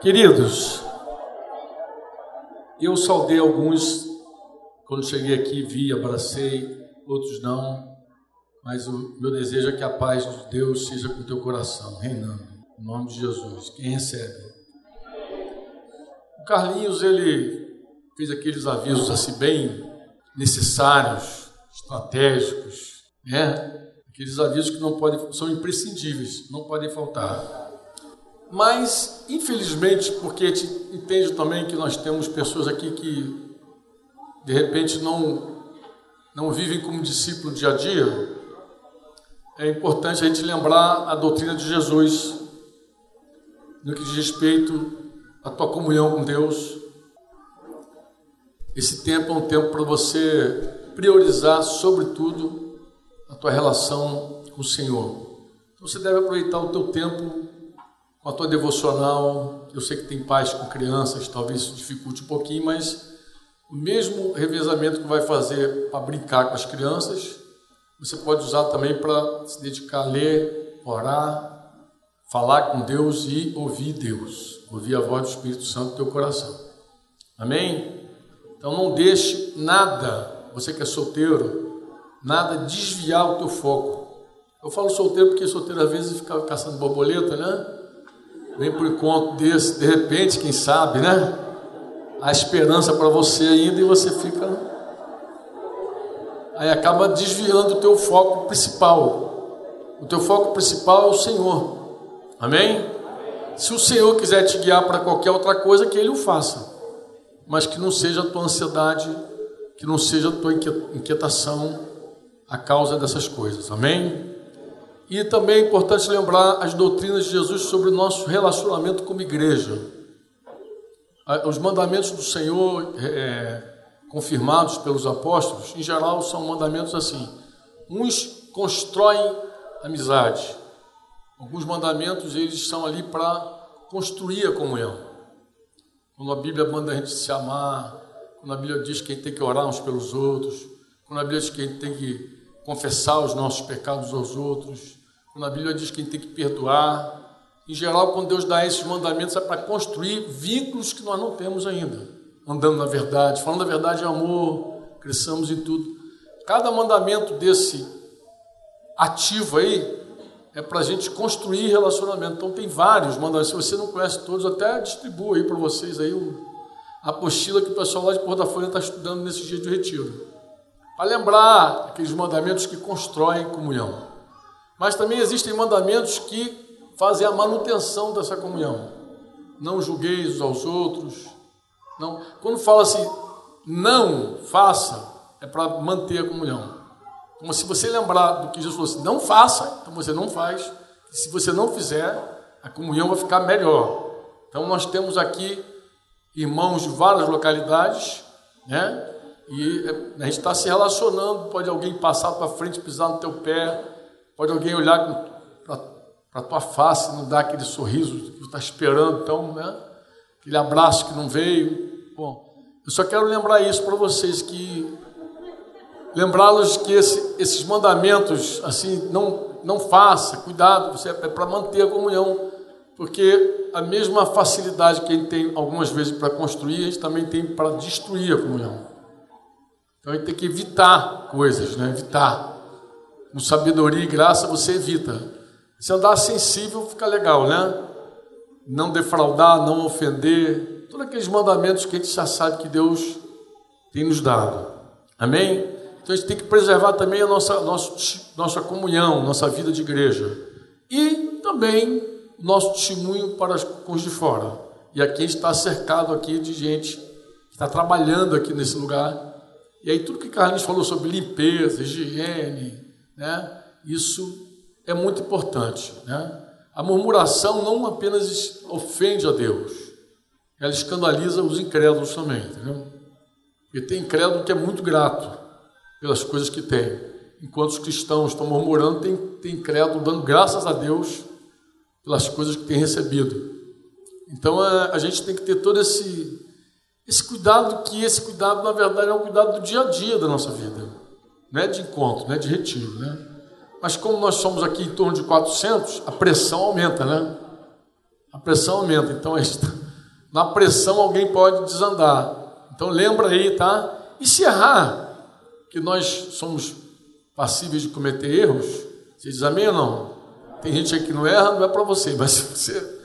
Queridos, eu saudei alguns quando cheguei aqui, vi, abracei, outros não, mas o meu desejo é que a paz de Deus seja com teu coração, reinando, em nome de Jesus. Quem recebe? O Carlinhos, ele fez aqueles avisos assim bem necessários, estratégicos, né? Aqueles avisos que não podem, são imprescindíveis, não podem faltar. Mas, infelizmente, porque a gente entende também que nós temos pessoas aqui que, de repente, não, não vivem como discípulo dia a dia, é importante a gente lembrar a doutrina de Jesus no que diz respeito à tua comunhão com Deus. Esse tempo é um tempo para você priorizar, sobretudo, a tua relação com o Senhor. Então, você deve aproveitar o teu tempo com a tua devocional. Eu sei que tem pais com crianças, talvez isso dificulte um pouquinho, mas o mesmo revezamento que vai fazer para brincar com as crianças, você pode usar também para se dedicar a ler, orar, falar com Deus e ouvir Deus, ouvir a voz do Espírito Santo no teu coração. Amém? Então não deixe nada, você que é solteiro, nada desviar o teu foco. Eu falo solteiro porque solteiro às vezes fica caçando borboleta, né? Vem por encontro desse, de repente, quem sabe, né? A esperança para você ainda e você fica. Aí acaba desviando o teu foco principal. O teu foco principal é o Senhor. Amém? Se o Senhor quiser te guiar para qualquer outra coisa, que Ele o faça. Mas que não seja a tua ansiedade, que não seja a tua inquietação a causa dessas coisas. Amém? E também é importante lembrar as doutrinas de Jesus sobre o nosso relacionamento como igreja. Os mandamentos do Senhor, é, confirmados pelos apóstolos, em geral são mandamentos assim. Uns constroem amizade. Alguns mandamentos eles são ali para construir a comunhão. Quando a Bíblia manda a gente se amar, quando a Bíblia diz que a gente tem que orar uns pelos outros, quando a Bíblia diz que a gente tem que confessar os nossos pecados aos outros, quando a Bíblia diz que a gente tem que perdoar. Em geral, quando Deus dá esses mandamentos, é para construir vínculos que nós não temos ainda. Andando na verdade, falando a verdade é amor, cresçamos em tudo. Cada mandamento desse ativo aí é para a gente construir relacionamento. Então tem vários mandamentos. Se você não conhece todos, até distribuo aí para vocês aí a apostila que o pessoal lá de Porta Folha está estudando nesse dia de retiro. Para lembrar aqueles mandamentos que constroem comunhão. Mas também existem mandamentos que fazem a manutenção dessa comunhão. Não julgueis uns aos outros. Não. Quando fala assim, não faça, é para manter a comunhão. Como se você lembrar do que Jesus falou assim, não faça, então você não faz. Se você não fizer, a comunhão vai ficar melhor. Então nós temos aqui irmãos de várias localidades, né? E a gente está se relacionando, pode alguém passar para frente, pisar no teu pé, Pode alguém olhar para a tua face e não dar aquele sorriso que está esperando, então, né? Aquele abraço que não veio. Bom, eu só quero lembrar isso para vocês que lembrá-los que esse, esses mandamentos, assim, não não faça, cuidado, você é para manter a comunhão, porque a mesma facilidade que a gente tem algumas vezes para construir, a gente também tem para destruir a comunhão. Então a gente tem que evitar coisas, né? Evitar com sabedoria e graça você evita. Se andar sensível, fica legal, né? Não defraudar, não ofender, todos aqueles mandamentos que a gente já sabe que Deus tem nos dado. Amém? Então a gente tem que preservar também a nossa, nossa, nossa comunhão, nossa vida de igreja. E também nosso testemunho para os de fora. E aqui está cercado aqui de gente que está trabalhando aqui nesse lugar. E aí tudo que Carlinhos falou sobre limpeza, higiene, né? Isso é muito importante, né? A murmuração não apenas ofende a Deus, ela escandaliza os incrédulos também, entendeu? E tem incrédulo que é muito grato pelas coisas que tem, enquanto os cristãos estão murmurando, tem, tem incrédulo dando graças a Deus pelas coisas que tem recebido. Então a, a gente tem que ter todo esse, esse cuidado, que esse cuidado, na verdade, é um cuidado do dia a dia da nossa vida não é de encontro, não é de retiro, né? Mas como nós somos aqui em torno de 400, a pressão aumenta, né? A pressão aumenta, então gente Na pressão alguém pode desandar. Então lembra aí, tá? E se errar, que nós somos passíveis de cometer erros, você diz amém ou não? Tem gente aqui que não erra, não é para você, mas se você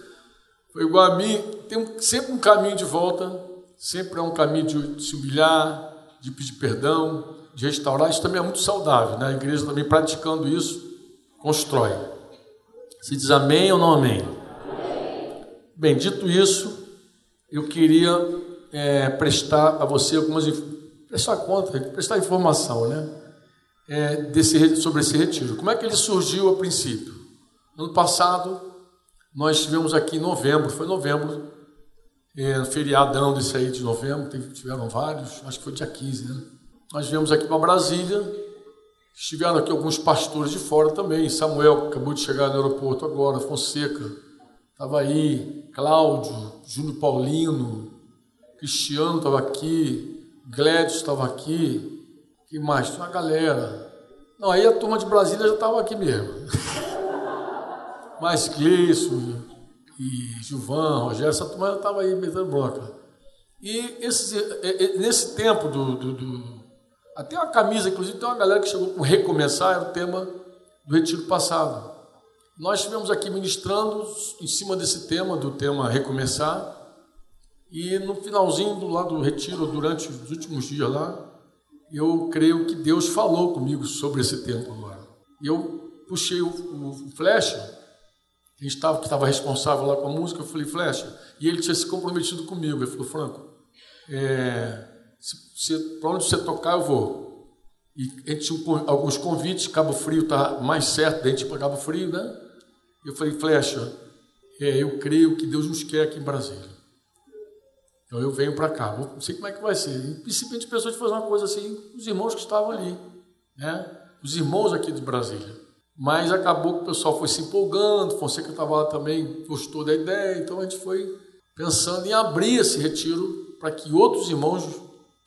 foi igual a mim, tem sempre um caminho de volta, sempre é um caminho de se humilhar, de pedir perdão, de restaurar. Isso também é muito saudável, né? A igreja também praticando isso, constrói. Se diz amém ou não amém? amém. Bem, dito isso, eu queria é, prestar a você algumas prestar conta, prestar informação, né? É, desse, sobre esse retiro. Como é que ele surgiu a princípio? Ano passado, nós estivemos aqui em novembro, foi novembro, é, feriadão desse aí de novembro, tiveram vários, acho que foi dia 15, né? Nós viemos aqui para Brasília, estiveram aqui alguns pastores de fora também, Samuel, que acabou de chegar no aeroporto agora, Fonseca, estava aí, Cláudio, Júnior Paulino, Cristiano estava aqui, Glédio estava aqui, que mais? Tinha uma galera. Não, aí a turma de Brasília já estava aqui mesmo. Mais Cleiço e Gilvan, Rogério, essa turma já estava aí metendo bronca. E esse, nesse tempo do, do, do, Até uma camisa, inclusive, tem uma galera que chegou com recomeçar, era o tema do retiro passado. Nós estivemos aqui ministrando em cima desse tema, do tema recomeçar, e no finalzinho do lado do retiro, durante os últimos dias lá, eu creio que Deus falou comigo sobre esse tema agora. Eu puxei o, o flecha, que estava, que estava responsável lá com a música, eu falei, flecha, e ele tinha se comprometido comigo. Ele falou, Franco, é, se, para onde você tocar, eu vou. E a gente tinha alguns convites, Cabo Frio está mais certo da gente para Cabo Frio, né? Eu falei, Flecha, é, eu creio que Deus nos quer aqui em Brasília. Então eu venho para cá, não sei como é que vai ser. E principalmente pessoas fazer uma coisa assim, os irmãos que estavam ali, né? Os irmãos aqui de Brasília. Mas acabou que o pessoal foi se empolgando, Fonseca estava lá também, gostou da ideia, então a gente foi pensando em abrir esse retiro para que outros irmãos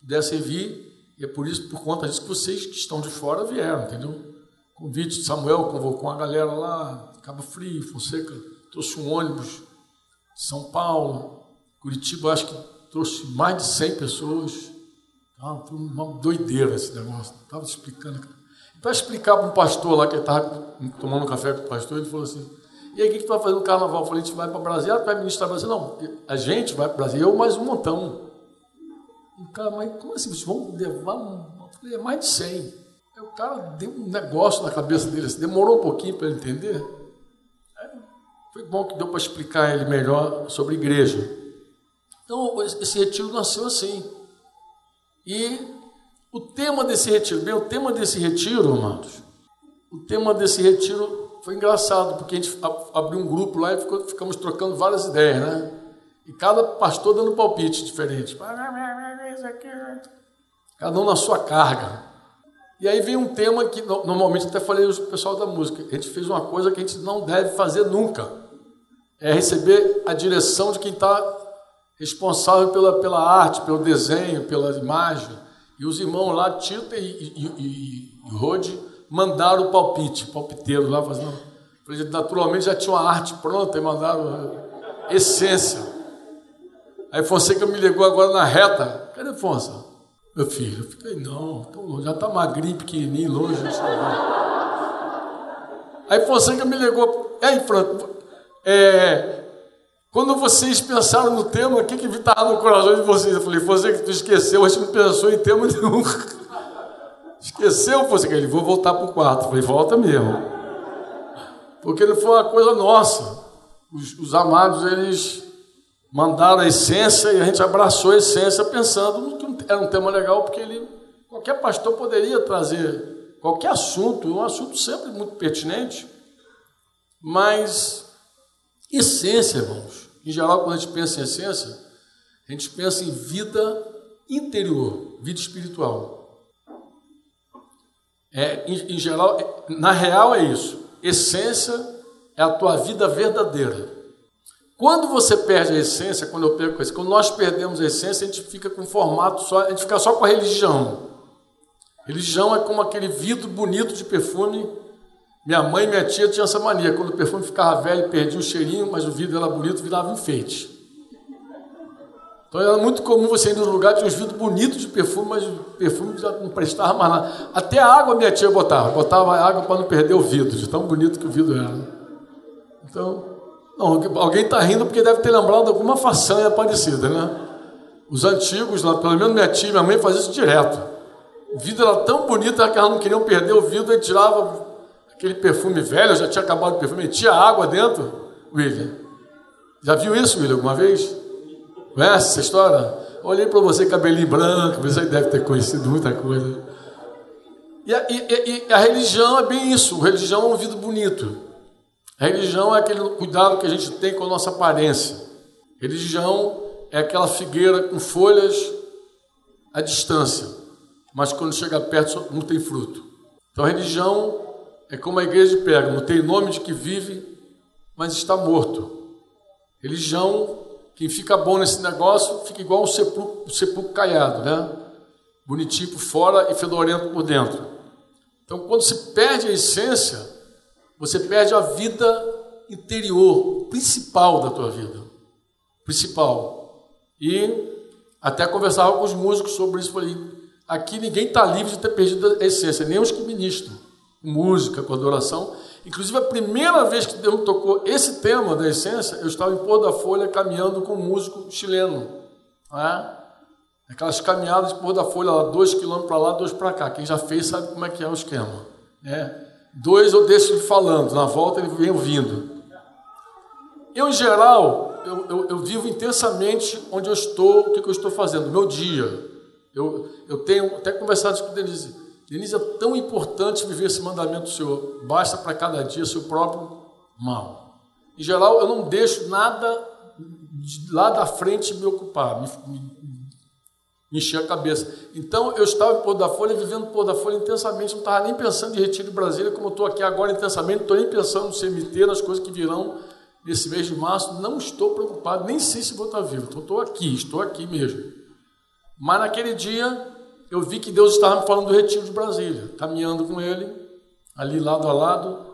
pudessem vir e é por isso, por conta disso, que vocês que estão de fora vieram, entendeu? Convite de Samuel convocou uma galera lá, Cabo Frio, Fonseca, trouxe um ônibus São Paulo, Curitiba, acho que trouxe mais de 100 pessoas. Ah, foi uma doideira esse negócio. Estava explicando. Para explicar para um pastor lá que estava tomando um café com o pastor, ele falou assim: E aí, o que, que tu vai fazer no carnaval? Eu falei: A gente vai para Brasília, vai ministrar Brasília. Não, a gente vai para Brasília, eu mais um montão. O cara, mas como assim? Vocês vão levar um. falei, é mais de 100. Aí o cara deu um negócio na cabeça dele, assim, demorou um pouquinho para entender. Aí, foi bom que deu para explicar ele melhor sobre igreja. Então, esse retiro nasceu assim. E o tema desse retiro, bem, o tema desse retiro, amados, o tema desse retiro foi engraçado, porque a gente abriu um grupo lá e ficou, ficamos trocando várias ideias, né? E cada pastor dando palpite diferente. Cada um na sua carga. E aí vem um tema que normalmente até falei o pessoal da música. A gente fez uma coisa que a gente não deve fazer nunca. É receber a direção de quem está responsável pela, pela arte, pelo desenho, pela imagem. E os irmãos lá, Tita e, e, e, e Rode, mandaram o palpite, palpiteiro lá fazendo. Naturalmente já tinha uma arte pronta e mandaram essência. Aí Fonseca me ligou agora na reta. Cadê Fonseca? Meu filho, eu fiquei, não, já está magrinho, pequenininho, longe. Aí Fonseca me ligou. Aí, Franco, é, quando vocês pensaram no tema, o que que estava no coração de vocês? Eu falei, Fonseca, tu esqueceu, a gente não pensou em tema nenhum. Esqueceu, Fonseca? Ele, vou voltar para o quarto. Eu falei, volta mesmo. Porque não foi uma coisa nossa. Os, os amados, eles mandaram a essência e a gente abraçou a essência pensando que era um tema legal, porque ele, qualquer pastor poderia trazer qualquer assunto, um assunto sempre muito pertinente, mas essência, irmãos. Em geral, quando a gente pensa em essência, a gente pensa em vida interior, vida espiritual. É, em, em geral, é, na real é isso. Essência é a tua vida verdadeira. Quando você perde a essência, quando eu perco a quando nós perdemos a essência, a gente fica com formato só, a gente fica só com a religião. Religião é como aquele vidro bonito de perfume. Minha mãe e minha tia tinham essa mania. Quando o perfume ficava velho, perdia o cheirinho, mas o vidro era bonito, virava enfeite. Então era muito comum você ir no lugar, tinha uns vidros bonitos de perfume, mas o perfume já não prestava mais nada. Até a água minha tia botava, botava água para não perder o vidro, de tão bonito que o vidro era. Então, não, alguém está rindo porque deve ter lembrado alguma façanha parecida, né? Os antigos, lá, pelo menos minha tia e minha mãe faziam isso direto. O vidro era tão bonito que elas não queriam perder o vidro, e tirava aquele perfume velho, já tinha acabado o perfume, metia água dentro, William. Já viu isso, William, alguma vez? Conhece essa história? Olhei para você, cabelinho branco, você deve ter conhecido muita coisa. E a, e, e a, religião é bem isso, a religião é um vidro bonito. A religião é aquele cuidado que a gente tem com a nossa aparência. Religião é aquela figueira com folhas à distância, mas quando chega perto não tem fruto. Então religião é como a igreja de Pérgamo, tem nome de que vive, mas está morto. Religião, quem fica bom nesse negócio, fica igual um sepulcro, um sepulcro caiado, né? Bonitinho por fora e fedorento por dentro. Então, quando se perde a essência, você perde a vida interior, principal da tua vida. Principal. E até conversava com os músicos sobre isso. Falei, aqui ninguém está livre de ter perdido a essência, nem os que ministram música, com adoração. Inclusive, a primeira vez que Deus tocou esse tema da essência, eu estava em Pôr da Folha caminhando com um músico chileno. É? Aquelas caminhadas de Pôr da Folha, lá, dois quilômetros para lá, dois para cá. Quem já fez sabe como é que é o esquema. É. Dois eu deixo ele falando, na volta ele vem ouvindo. Eu, em geral, eu, eu, eu vivo intensamente onde eu estou, o que, que eu estou fazendo, meu dia. Eu, eu tenho até conversado com o Denise Denise, é tão importante viver esse mandamento do Senhor. Basta para cada dia seu próprio mal. Em geral, eu não deixo nada de lá da frente me ocupar, me, me, me encher a cabeça. Então, eu estava em Pôr da Folha, vivendo Pôr da Folha intensamente, não estava nem pensando em retiro de Brasília, como estou aqui agora intensamente, não estou nem pensando no CMT, nas coisas que virão nesse mês de março. Não estou preocupado, nem sei se vou estar vivo. Então, estou aqui, estou aqui mesmo. Mas naquele dia, eu vi que Deus estava me falando do retiro de Brasília, caminhando com ele, ali lado a lado.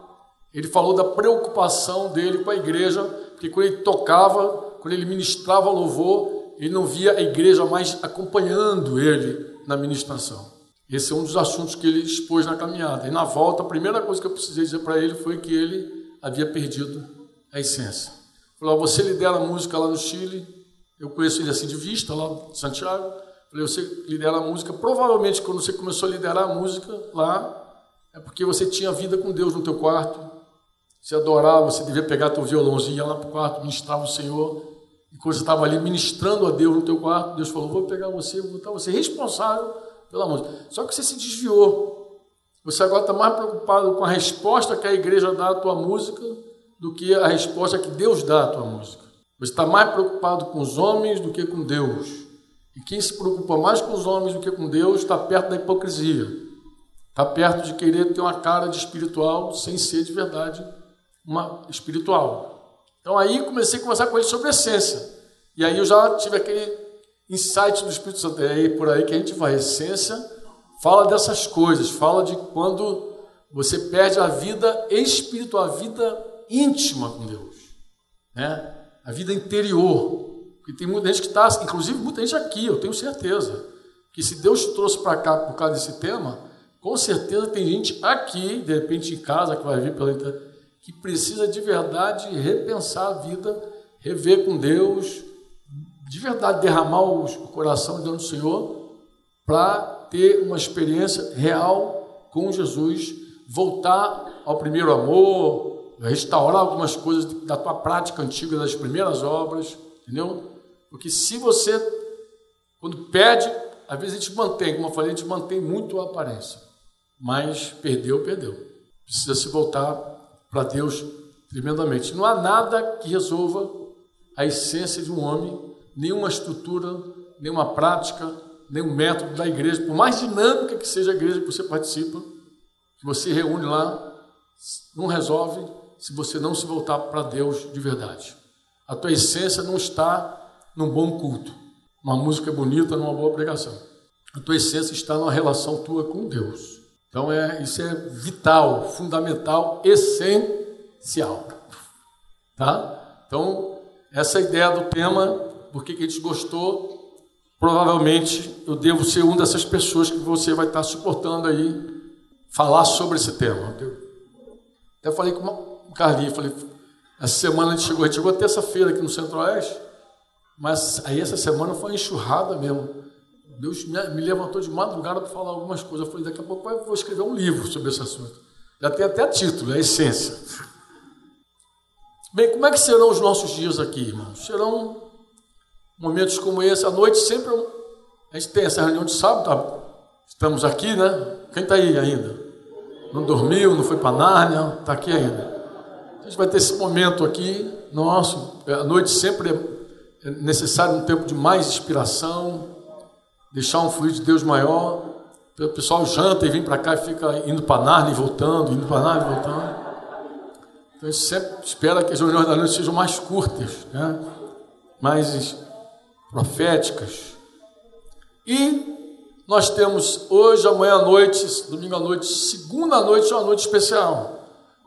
Ele falou da preocupação dele com a igreja, porque quando ele tocava, quando ele ministrava louvor, ele não via a igreja mais acompanhando ele na ministração. Esse é um dos assuntos que ele expôs na caminhada. E na volta, a primeira coisa que eu precisei dizer para ele foi que ele havia perdido a essência. Falou: Você lidera a música lá no Chile, eu conheço ele assim de vista, lá em Santiago. Falei, você lidera a música. Provavelmente, quando você começou a liderar a música lá, é porque você tinha vida com Deus no teu quarto. Você adorava, você devia pegar teu violãozinho, ia lá para o quarto, ministrava o Senhor. E quando você estava ali ministrando a Deus no teu quarto, Deus falou: Vou pegar você, vou botar você responsável pela música. Só que você se desviou. Você agora está mais preocupado com a resposta que a igreja dá à tua música do que a resposta que Deus dá à tua música. Você está mais preocupado com os homens do que com Deus. E quem se preocupa mais com os homens do que com Deus está perto da hipocrisia. Está perto de querer ter uma cara de espiritual sem ser de verdade uma espiritual. Então aí comecei a conversar com ele sobre essência. E aí eu já tive aquele insight do Espírito Santo. É aí por aí que a gente vai. Essência fala dessas coisas, fala de quando você perde a vida espiritual, a vida íntima com Deus, né? a vida interior. Porque tem muita gente que está, inclusive muita gente aqui, eu tenho certeza, que se Deus trouxe para cá por causa desse tema, com certeza tem gente aqui, de repente em casa, que vai vir pela internet, que precisa de verdade repensar a vida, rever com Deus, de verdade derramar o coração diante do Senhor, para ter uma experiência real com Jesus, voltar ao primeiro amor, restaurar algumas coisas da tua prática antiga, das primeiras obras, entendeu? Porque se você, quando perde, às vezes a gente mantém, como eu falei, a gente mantém muito a aparência. Mas perdeu, perdeu. Precisa se voltar para Deus tremendamente. Não há nada que resolva a essência de um homem, nenhuma estrutura, nenhuma prática, nenhum método da igreja, por mais dinâmica que seja a igreja que você participa, que você reúne lá, não resolve se você não se voltar para Deus de verdade. A tua essência não está num bom culto, uma música bonita, numa boa pregação. A tua essência está numa relação tua com Deus. Então é isso é vital, fundamental, essencial, tá? Então essa ideia do tema, por que a gente gostou? provavelmente eu devo ser uma dessas pessoas que você vai estar suportando aí falar sobre esse tema. Eu falei com o Carlinhos, falei, essa semana a gente chegou, a gente chegou terça-feira aqui no Centro-Oeste, mas aí essa semana foi enxurrada mesmo. Deus me levantou de madrugada para falar algumas coisas. Eu falei, daqui a pouco eu vou escrever um livro sobre esse assunto. Já tem até título, é a essência. Bem, como é que serão os nossos dias aqui, irmãos? Serão momentos como esse. À noite sempre a gente tem essa reunião de sábado, tá? estamos aqui, né? Quem está aí ainda? Não dormiu, não foi para Nárnia, está aqui ainda. A gente vai ter esse momento aqui, nosso. À noite sempre é necessário um tempo de mais inspiração, deixar um fluido de Deus maior. O pessoal janta e vem para cá e fica indo para Narnia e voltando, indo para Narnia e voltando. Então a gente sempre espera que as reuniões da noite sejam mais curtas, né? mais proféticas. E nós temos hoje, amanhã à noite, domingo à noite, segunda noite é uma noite especial.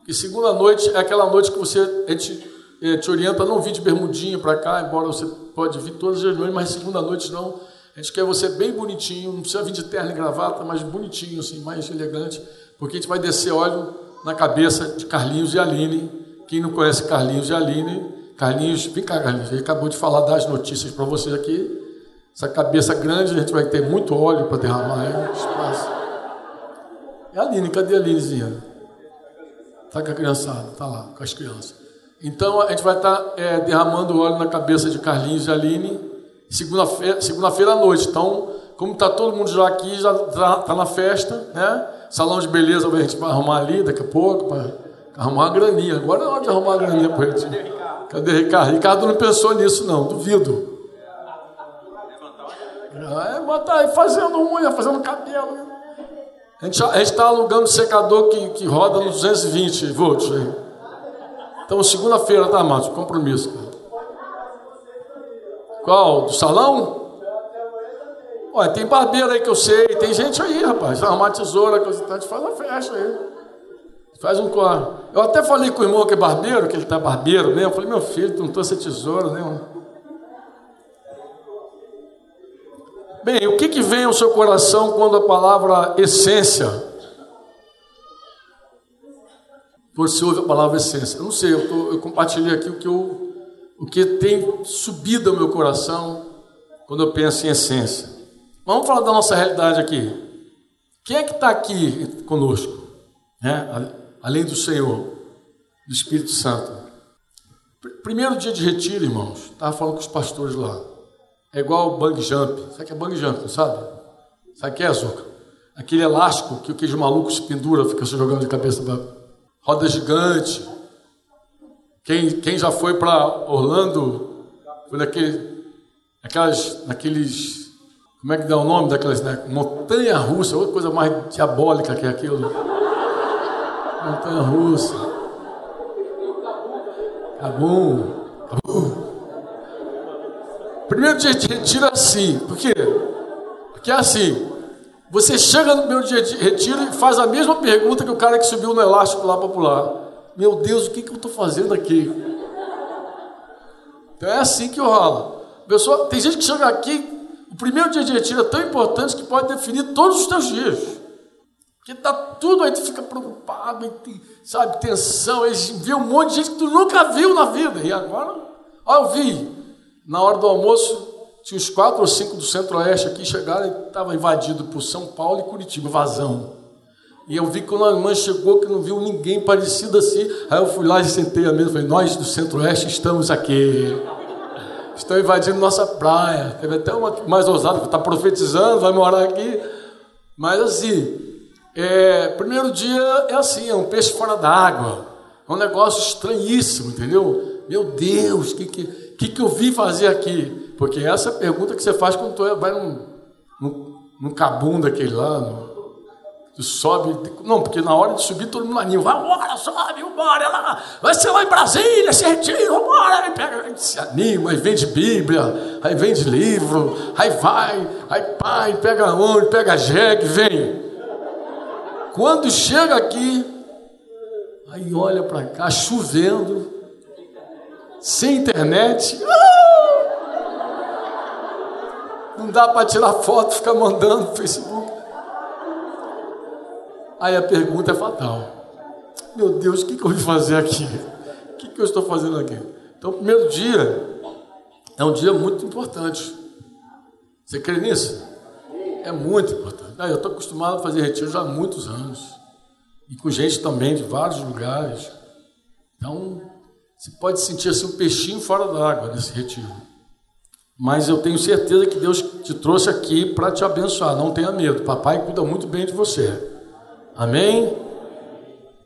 E segunda noite é aquela noite que você a gente, eh, te orienta a não vir de bermudinha para cá, embora você pode vir todas as noites, mas segunda noite não a gente quer você bem bonitinho, não precisa vir de terno e gravata, mas bonitinho, assim, mais elegante, porque a gente vai descer óleo na cabeça de Carlinhos e Aline. Quem não conhece Carlinhos e Aline, Carlinhos, vem cá, Carlinhos, ele acabou de falar das notícias para vocês aqui. Essa cabeça grande, a gente vai ter muito óleo para derramar aí, espaço. E a Aline, cadê a Alinezinha? Está com a criançada, está lá, com as crianças. Então a gente vai estar tá, é, derramando óleo na cabeça de Carlinhos e Aline segunda-feira segunda à noite. Então, como está todo mundo já aqui, já está tá na festa, né? Salão de beleza a gente vai arrumar ali daqui a pouco, para arrumar uma graninha. Agora é hora de arrumar uma graninha para gente. Cadê Ricardo? Ricardo não pensou nisso, não, duvido. É, botar aí fazendo unha, fazendo cabelo. A gente está alugando um secador que, que roda nos 220 volts aí. Então, segunda-feira, tá, Márcio? Compromisso. Qual? Do salão? Olha, tem barbeiro aí que eu sei, tem gente aí, rapaz. Arrumar tesoura, coisa e tal, faz uma festa aí. Faz um corre. Eu até falei com o irmão que é barbeiro, que ele tá barbeiro mesmo. Eu falei, meu filho, tu não trouxe tesoura, né? Bem, o que, que vem ao seu coração quando a palavra essência? Você ouve a palavra essência. Eu não sei, eu, tô, eu compartilhei aqui o que eu o que tem subido ao meu coração quando eu penso em essência. Vamos falar da nossa realidade aqui. Quem é que está aqui conosco? Né? Além do Senhor, do Espírito Santo. Primeiro dia de retiro, irmãos, estava falando com os pastores lá. É igual o bang jump. Sabe o que é bang jump, sabe? Sabe o que é, Zuca? Aquele elástico que o queijo maluco se pendura, fica se jogando de cabeça para roda gigante. Quem, quem já foi para Orlando, foi naquele, aquelas, naqueles, como é que dá o nome daquelas, né? montanha russa, outra coisa mais diabólica que aquilo. Montanha russa. Cabum. Cabum. Primeiro dia de retiro é assim, por quê? Porque é assim, você chega no primeiro dia de retiro e faz a mesma pergunta que o cara que subiu no elástico lá para pular. Meu Deus, o que, que eu estou fazendo aqui? Então é assim que rola. Pessoal, tem gente que chega aqui, o primeiro dia de retiro é tão importante que pode definir todos os teus dias. Porque está tudo aí, tu fica preocupado, sabe, tensão, aí vê um monte de gente que tu nunca viu na vida. E agora, ó, eu vi, na hora do almoço, tinha uns quatro ou cinco do centro-oeste aqui, chegaram e estava invadido por São Paulo e Curitiba, vazão. E eu vi que quando a irmã chegou que não viu ninguém parecido assim. Aí eu fui lá e sentei a mesa e falei, nós do Centro-Oeste estamos aqui. Estão invadindo nossa praia. Teve até uma mais ousada que está profetizando, vai morar aqui. Mas assim, é, primeiro dia é assim, é um peixe fora d'água. É um negócio estranhíssimo, entendeu? Meu Deus, o que, que, que, que eu vim fazer aqui? Porque essa é a pergunta que você faz quando tu vai num, num, num cabum daquele lá, no, sobe, não, porque na hora de subir todo mundo anima, vai embora, sobe, vambora, lá, vai ser lá em Brasília, se retira, vambora, aí pega, se anima, aí vende Bíblia, aí vende livro, aí vai, aí pai, pega onde, pega jegue, vem. Quando chega aqui, aí olha para cá, chovendo, sem internet, Não dá para tirar foto ficar mandando no Facebook. Aí a pergunta é fatal. Meu Deus, o que, que eu vim fazer aqui? O que, que eu estou fazendo aqui? Então, o primeiro dia é um dia muito importante. Você crê nisso? É muito importante. Ah, eu estou acostumado a fazer retiro já há muitos anos. E com gente também de vários lugares. Então, você pode sentir assim um peixinho fora d'água nesse retiro. Mas eu tenho certeza que Deus te trouxe aqui para te abençoar. Não tenha medo. Papai cuida muito bem de você. Amém?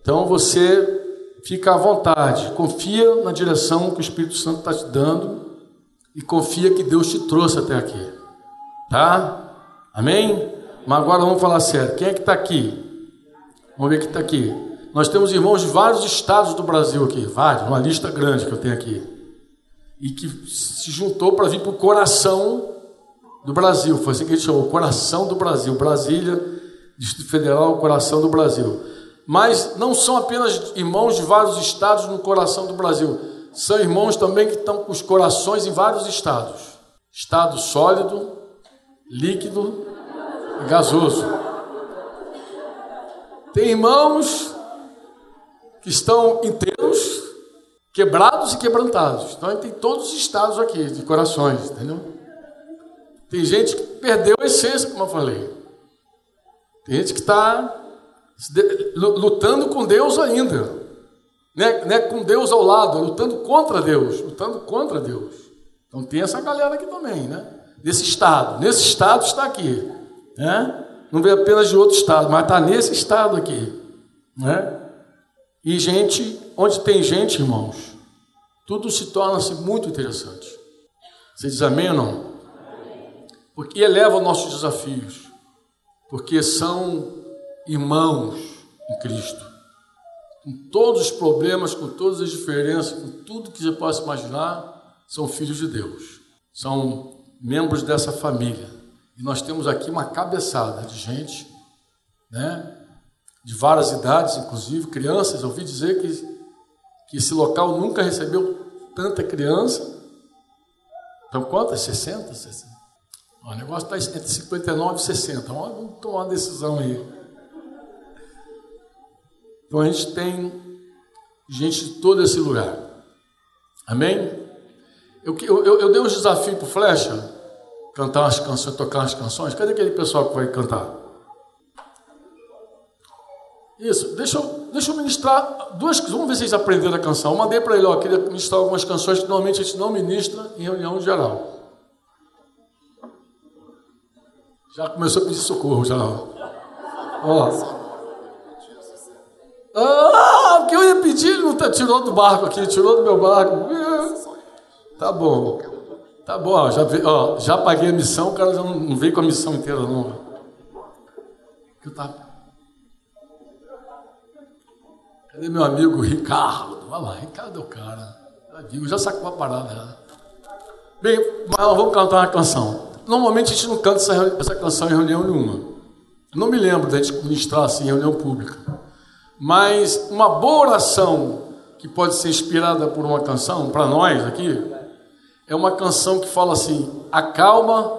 Então você fica à vontade. Confia na direção que o Espírito Santo está te dando. E confia que Deus te trouxe até aqui. Tá? Amém? Mas agora vamos falar sério. Quem é que está aqui? Vamos ver quem está aqui. Nós temos irmãos de vários estados do Brasil aqui, vários, uma lista grande que eu tenho aqui. E que se juntou para vir para o coração do Brasil. Foi assim que a gente chamou, coração do Brasil. Brasília, Distrito Federal, o coração do Brasil. Mas não são apenas irmãos de vários estados no coração do Brasil. São irmãos também que estão com os corações em vários estados. Estado sólido, líquido e gasoso. Tem irmãos que estão inteiros, quebrados e quebrantados. Então tem todos os estados aqui de corações, entendeu? Tem gente que perdeu a essência, como eu falei. Tem gente que está lutando com Deus ainda. Não é, não é com Deus ao lado, lutando contra Deus, lutando contra Deus. Então tem essa galera aqui também, né? Nesse estado. Nesse estado está aqui. Né? Não vem apenas de outro estado, mas está nesse estado aqui. Né? E gente, onde tem gente, irmãos, tudo se torna-se muito interessante. Você diz amém ou não? Porque eleva nossos desafios. Porque são irmãos em Cristo. Com todos os problemas, com todas as diferenças, com tudo que você possa imaginar, são filhos de Deus. São membros dessa família. E nós temos aqui uma cabeçada de gente, né? de várias idades, inclusive crianças. Ouvi dizer que, que esse local nunca recebeu tanta criança. Então, quantas? 60? 60. O negócio está entre 59 e 60. Vamos tomar uma decisão aí. Então, a gente tem gente de todo esse lugar. Amém? Eu, eu, eu dei um desafio para o Flecha cantar umas canções, tocar umas canções. Cadê aquele pessoal que vai cantar? Isso, deixa eu, deixa eu ministrar duas Vamos ver se vocês aprenderam a canção. Eu mandei para ele, ó, queria ministrar algumas canções que normalmente a gente não ministra em reunião geral. Já começou a pedir socorro, já. Ó. Ah, o que eu ia pedir, ele não tá, tirou do barco aqui, tirou do meu barco. Tá bom. Tá bom, ó, já, ó, já paguei a missão, o cara já não, não veio com a missão inteira, não. Que eu tava... Cadê meu amigo Ricardo? Olha lá, Ricardo é o cara. Eu já sacou a parada. Já. Bem, mas vamos cantar uma canção. Normalmente a gente não canta essa, essa canção em reunião nenhuma. Não me lembro da gente ministrar assim em reunião pública. Mas uma boa oração que pode ser inspirada por uma canção, para nós aqui, é uma canção que fala assim: acalma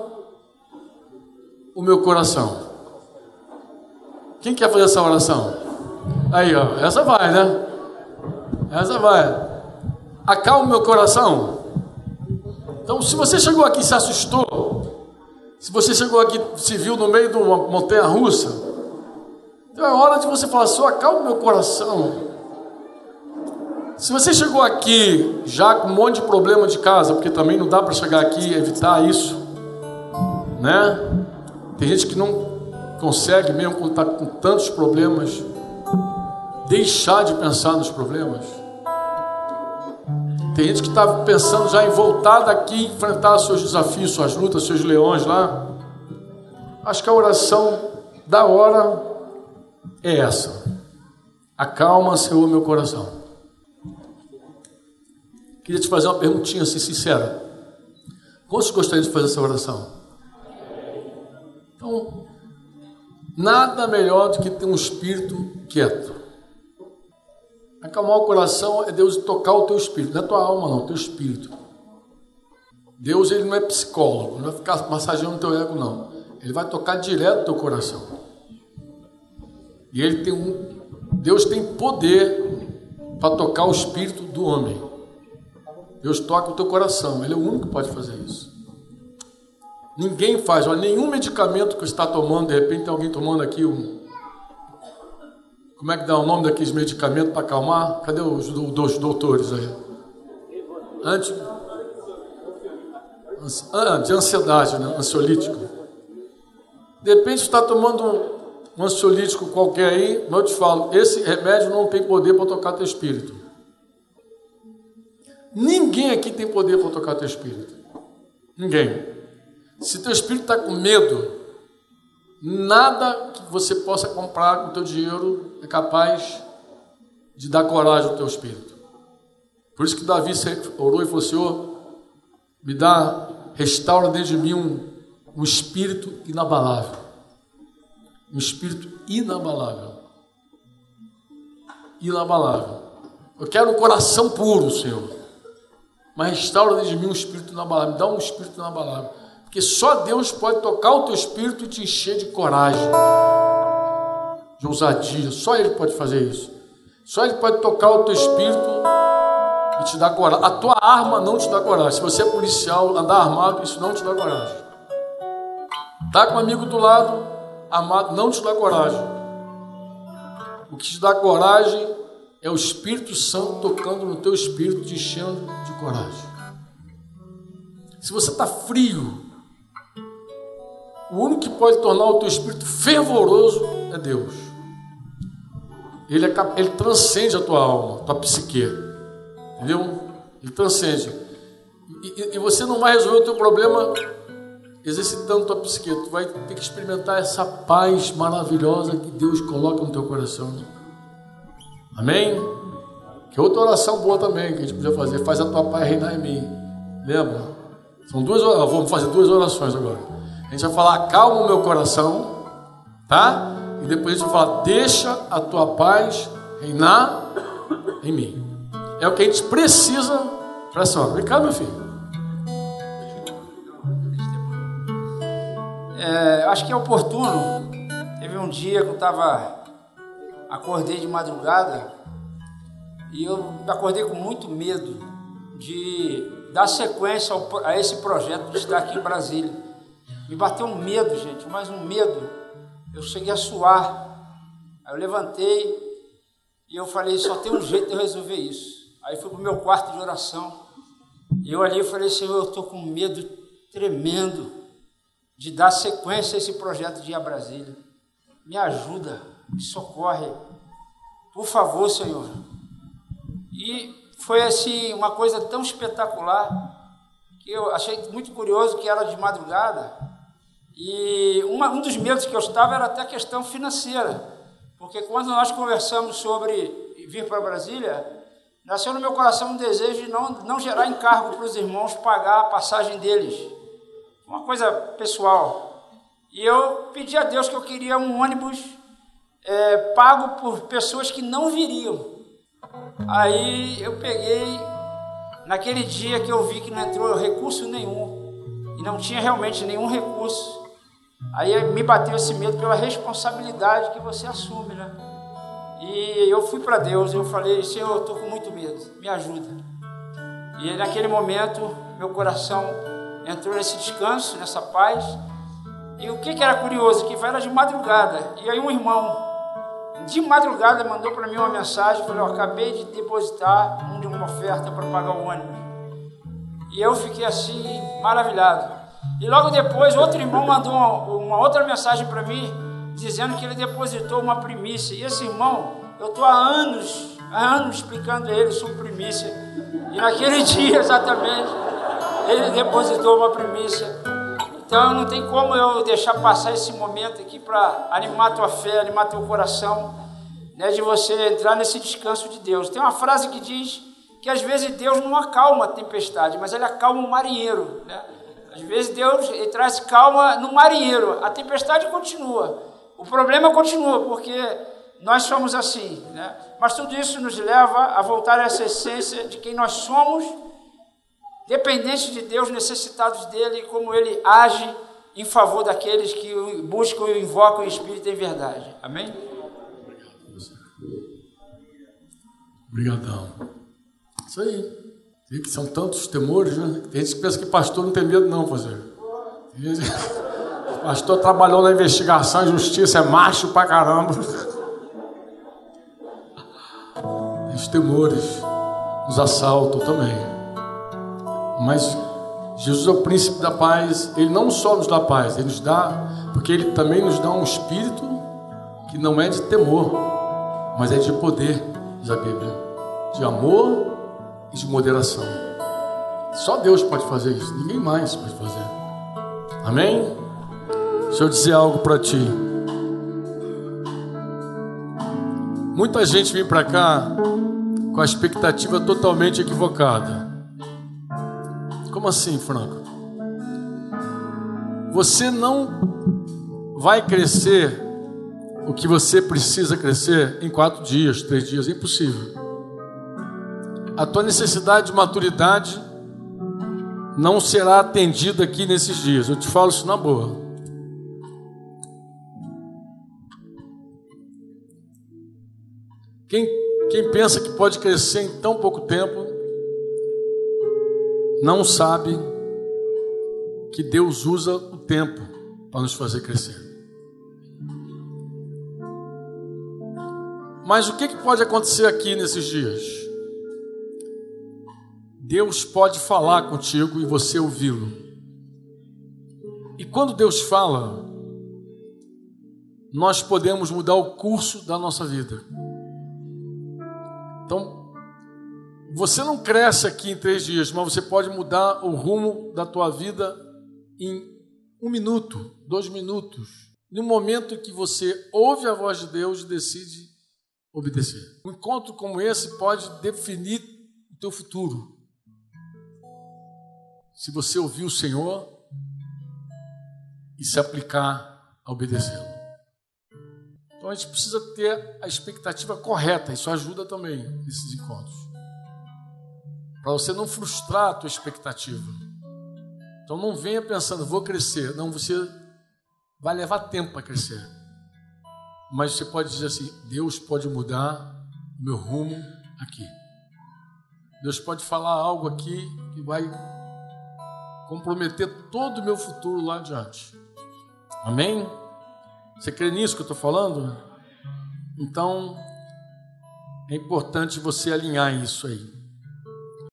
o meu coração. Quem quer fazer essa oração? Aí, ó, essa vai, né? Essa vai. Acalma o meu coração. Então, se você chegou aqui e se assustou, se você chegou aqui se viu no meio de uma montanha russa, então é hora de você falar assim: acalma meu coração. Se você chegou aqui já com um monte de problema de casa, porque também não dá para chegar aqui e evitar isso, né? Tem gente que não consegue, mesmo quando está com tantos problemas, deixar de pensar nos problemas. Tem gente que está pensando já em voltar daqui, enfrentar seus desafios, suas lutas, seus leões lá. Acho que a oração da hora é essa. Acalma, Senhor, meu coração. Queria te fazer uma perguntinha assim, sincera. Quantos gostariam de fazer essa oração? Então, nada melhor do que ter um espírito quieto. Acalmar o coração é Deus tocar o teu espírito, não é tua alma, não, o teu espírito. Deus ele não é psicólogo, não vai ficar massageando o teu ego, não. Ele vai tocar direto no teu coração. E ele tem um. Deus tem poder para tocar o espírito do homem. Deus toca o teu coração. Ele é o único que pode fazer isso. Ninguém faz. Olha, nenhum medicamento que você está tomando, de repente tem alguém tomando aqui um. Como é que dá o nome daqueles medicamentos para acalmar? Cadê os, os doutores aí? Anti, ah, de ansiedade, né? ansiolítico. De repente está tomando um, ansiolítico qualquer aí, mas eu te falo, esse remédio não tem poder para tocar teu espírito. Ninguém aqui tem poder para tocar teu espírito. Ninguém. Se teu espírito está com medo, nada que você possa comprar com teu dinheiro é capaz de dar coragem ao teu espírito. Por isso que Davi orou e falou: Senhor, me dá, restaura dentro de mim um, um espírito inabalável. Um espírito inabalável. Inabalável. Eu quero um coração puro, Senhor. Mas restaura dentro de mim um espírito inabalável. Me dá um espírito inabalável. Porque só Deus pode tocar o teu espírito e te encher de coragem, de ousadia. Só Ele pode fazer isso. Só Ele pode tocar o teu espírito e te dar coragem. A tua arma não te dá coragem. Se você é policial, andar armado, isso não te dá coragem. Tá com um amigo do lado, armado, não te dá coragem. O que te dá coragem é o Espírito Santo tocando no teu espírito, te enchendo de coragem. Se você está frio, o único que pode tornar o teu espírito fervoroso é Deus. Ele, é, ele transcende a tua alma, a tua psique. Entendeu? Ele transcende. E, e, você não vai resolver o teu problema exercitando tua psique. Tu vai ter que experimentar essa paz maravilhosa que Deus coloca no teu coração. Amém? Que é outra oração boa também que a gente podia fazer. Faz a tua paz reinar em mim. Lembra? São duas Vamos fazer duas orações agora. A gente vai falar, acalma o meu coração, tá? E depois a gente vai falar, deixa a tua paz reinar em mim. É o que a gente precisa para essa hora. Vem cá, meu filho. É, acho que é oportuno. Teve um dia que eu estava. Acordei de madrugada e eu acordei com muito medo de dar sequência a esse projeto de estar aqui em Brasília. Me bateu um medo, gente, mais um medo. Eu cheguei a suar. Aí eu levantei e eu falei: só tem um jeito de eu resolver isso. Aí fui para o meu quarto de oração. E eu ali falei, Senhor, eu estou com medo tremendo de dar sequência a esse projeto de ir a Brasília. Me ajuda, me socorre. Por favor, Senhor. E foi assim uma coisa tão espetacular que eu achei muito curioso que era de madrugada. E uma, um dos medos que eu estava era até a questão financeira. Porque quando nós conversamos sobre vir para Brasília, Nasceu no meu coração um desejo de não, não gerar encargo para os irmãos pagar a passagem deles. Uma coisa pessoal. E eu pedi a Deus que eu queria um ônibus é, pago por pessoas que não viriam. Aí eu peguei, naquele dia que eu vi que não entrou recurso nenhum, e não tinha realmente nenhum recurso, aí me bateu esse medo pela responsabilidade que você assume, né? E eu fui para Deus eu falei, Senhor, eu estou com muito medo, me ajuda. E naquele momento, meu coração entrou nesse descanso, nessa paz. E o que, que era curioso? Que era de madrugada. E aí um irmão, de madrugada, mandou para mim uma mensagem, falou, eu acabei de depositar um de uma oferta para pagar o ônibus. E eu fiquei assim, maravilhado. E logo depois, outro irmão mandou uma, uma outra mensagem para mim, dizendo que ele depositou uma primícia. E esse irmão, eu estou há anos, há anos explicando a ele sobre primícia. E naquele dia exatamente, ele depositou uma primícia. Então não tem como eu deixar passar esse momento aqui para animar tua fé, animar teu coração, né, de você entrar nesse descanso de Deus. Tem uma frase que diz que às vezes Deus não acalma a tempestade, mas ele acalma o marinheiro. Né? Às vezes Deus traz calma no marinheiro, a tempestade continua, o problema continua, porque nós somos assim, né? Mas tudo isso nos leva a voltar a essa essência de quem nós somos dependentes de Deus, necessitados dele como ele age em favor daqueles que buscam e invocam o Espírito em verdade. Amém? Obrigadão. Isso aí. São tantos temores, né? Tem gente que pensa que pastor não tem medo, não, fazer. Pastor trabalhou na investigação e justiça, é macho pra caramba. Os temores nos assaltam também. Mas Jesus é o príncipe da paz. Ele não só nos dá paz, ele nos dá, porque ele também nos dá um espírito que não é de temor, mas é de poder, diz a Bíblia, de amor de moderação. Só Deus pode fazer isso, ninguém mais pode fazer. Amém? Deixa eu dizer algo para ti. Muita gente vem para cá com a expectativa totalmente equivocada. Como assim, Franco? Você não vai crescer o que você precisa crescer em quatro dias, três dias, é impossível. A tua necessidade de maturidade não será atendida aqui nesses dias. Eu te falo isso na boa. Quem, quem pensa que pode crescer em tão pouco tempo, não sabe que Deus usa o tempo para nos fazer crescer. Mas o que, que pode acontecer aqui nesses dias? Deus pode falar contigo e você ouvi-lo. E quando Deus fala, nós podemos mudar o curso da nossa vida. Então, você não cresce aqui em três dias, mas você pode mudar o rumo da tua vida em um minuto, dois minutos, no momento que você ouve a voz de Deus e decide obedecer. Um encontro como esse pode definir o teu futuro. Se você ouvir o Senhor e se aplicar a obedecê-lo. Então a gente precisa ter a expectativa correta, isso ajuda também nesses encontros. Para você não frustrar a tua expectativa. Então não venha pensando, vou crescer. Não, você vai levar tempo para crescer. Mas você pode dizer assim: Deus pode mudar o meu rumo aqui. Deus pode falar algo aqui que vai comprometer todo o meu futuro lá adiante. Amém? Você crê nisso que eu estou falando? Então, é importante você alinhar isso aí.